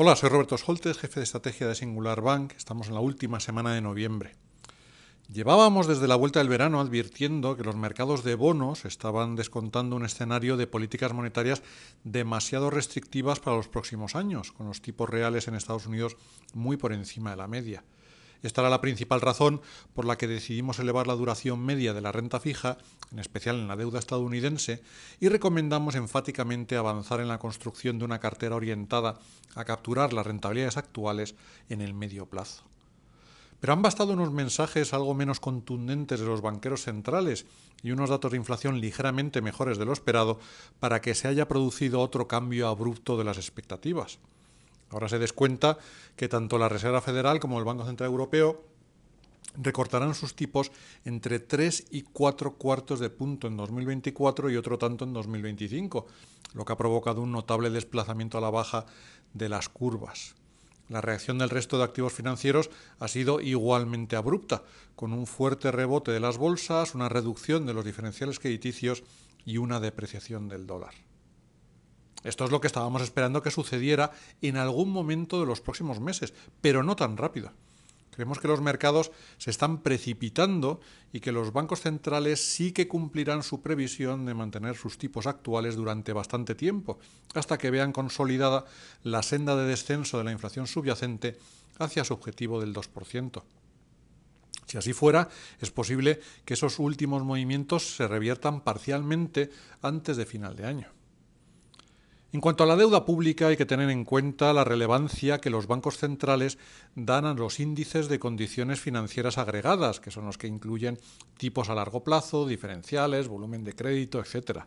Hola, soy Roberto Scholtes, jefe de estrategia de Singular Bank. Estamos en la última semana de noviembre. Llevábamos desde la vuelta del verano advirtiendo que los mercados de bonos estaban descontando un escenario de políticas monetarias demasiado restrictivas para los próximos años, con los tipos reales en Estados Unidos muy por encima de la media. Esta era la principal razón por la que decidimos elevar la duración media de la renta fija, en especial en la deuda estadounidense, y recomendamos enfáticamente avanzar en la construcción de una cartera orientada a capturar las rentabilidades actuales en el medio plazo. Pero han bastado unos mensajes algo menos contundentes de los banqueros centrales y unos datos de inflación ligeramente mejores de lo esperado para que se haya producido otro cambio abrupto de las expectativas. Ahora se descuenta que tanto la Reserva Federal como el Banco Central Europeo recortarán sus tipos entre 3 y 4 cuartos de punto en 2024 y otro tanto en 2025, lo que ha provocado un notable desplazamiento a la baja de las curvas. La reacción del resto de activos financieros ha sido igualmente abrupta, con un fuerte rebote de las bolsas, una reducción de los diferenciales crediticios y una depreciación del dólar. Esto es lo que estábamos esperando que sucediera en algún momento de los próximos meses, pero no tan rápido. Creemos que los mercados se están precipitando y que los bancos centrales sí que cumplirán su previsión de mantener sus tipos actuales durante bastante tiempo, hasta que vean consolidada la senda de descenso de la inflación subyacente hacia su objetivo del 2%. Si así fuera, es posible que esos últimos movimientos se reviertan parcialmente antes de final de año. En cuanto a la deuda pública, hay que tener en cuenta la relevancia que los bancos centrales dan a los índices de condiciones financieras agregadas, que son los que incluyen tipos a largo plazo, diferenciales, volumen de crédito, etc.,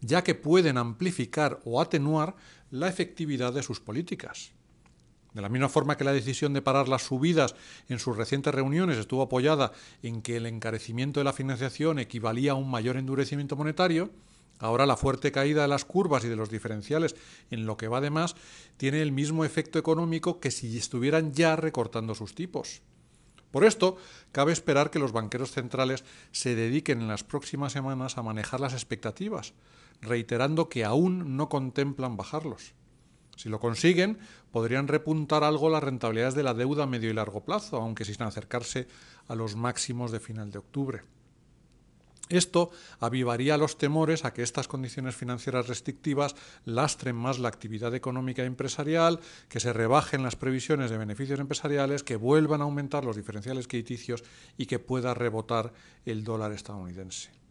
ya que pueden amplificar o atenuar la efectividad de sus políticas. De la misma forma que la decisión de parar las subidas en sus recientes reuniones estuvo apoyada en que el encarecimiento de la financiación equivalía a un mayor endurecimiento monetario, Ahora la fuerte caída de las curvas y de los diferenciales en lo que va de más tiene el mismo efecto económico que si estuvieran ya recortando sus tipos. Por esto, cabe esperar que los banqueros centrales se dediquen en las próximas semanas a manejar las expectativas, reiterando que aún no contemplan bajarlos. Si lo consiguen, podrían repuntar algo las rentabilidades de la deuda a medio y largo plazo, aunque sin acercarse a los máximos de final de octubre. Esto avivaría los temores a que estas condiciones financieras restrictivas lastren más la actividad económica y empresarial, que se rebajen las previsiones de beneficios empresariales, que vuelvan a aumentar los diferenciales crediticios y que pueda rebotar el dólar estadounidense.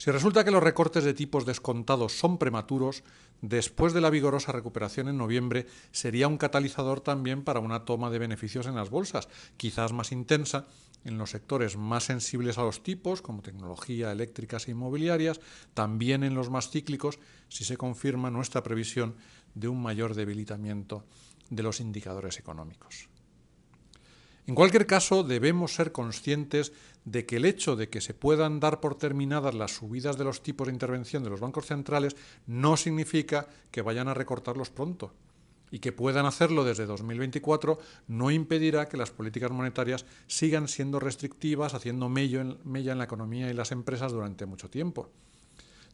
Si resulta que los recortes de tipos descontados son prematuros, después de la vigorosa recuperación en noviembre sería un catalizador también para una toma de beneficios en las bolsas, quizás más intensa en los sectores más sensibles a los tipos, como tecnología, eléctricas e inmobiliarias, también en los más cíclicos, si se confirma nuestra previsión de un mayor debilitamiento de los indicadores económicos. En cualquier caso, debemos ser conscientes de que el hecho de que se puedan dar por terminadas las subidas de los tipos de intervención de los bancos centrales no significa que vayan a recortarlos pronto. Y que puedan hacerlo desde 2024 no impedirá que las políticas monetarias sigan siendo restrictivas, haciendo mella en la economía y las empresas durante mucho tiempo.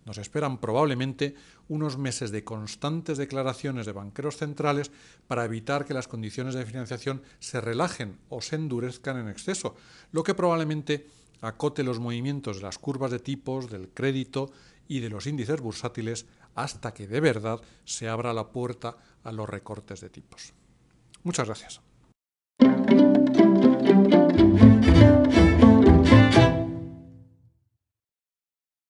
Nos esperan probablemente unos meses de constantes declaraciones de banqueros centrales para evitar que las condiciones de financiación se relajen o se endurezcan en exceso, lo que probablemente acote los movimientos de las curvas de tipos, del crédito y de los índices bursátiles hasta que de verdad se abra la puerta a los recortes de tipos. Muchas gracias.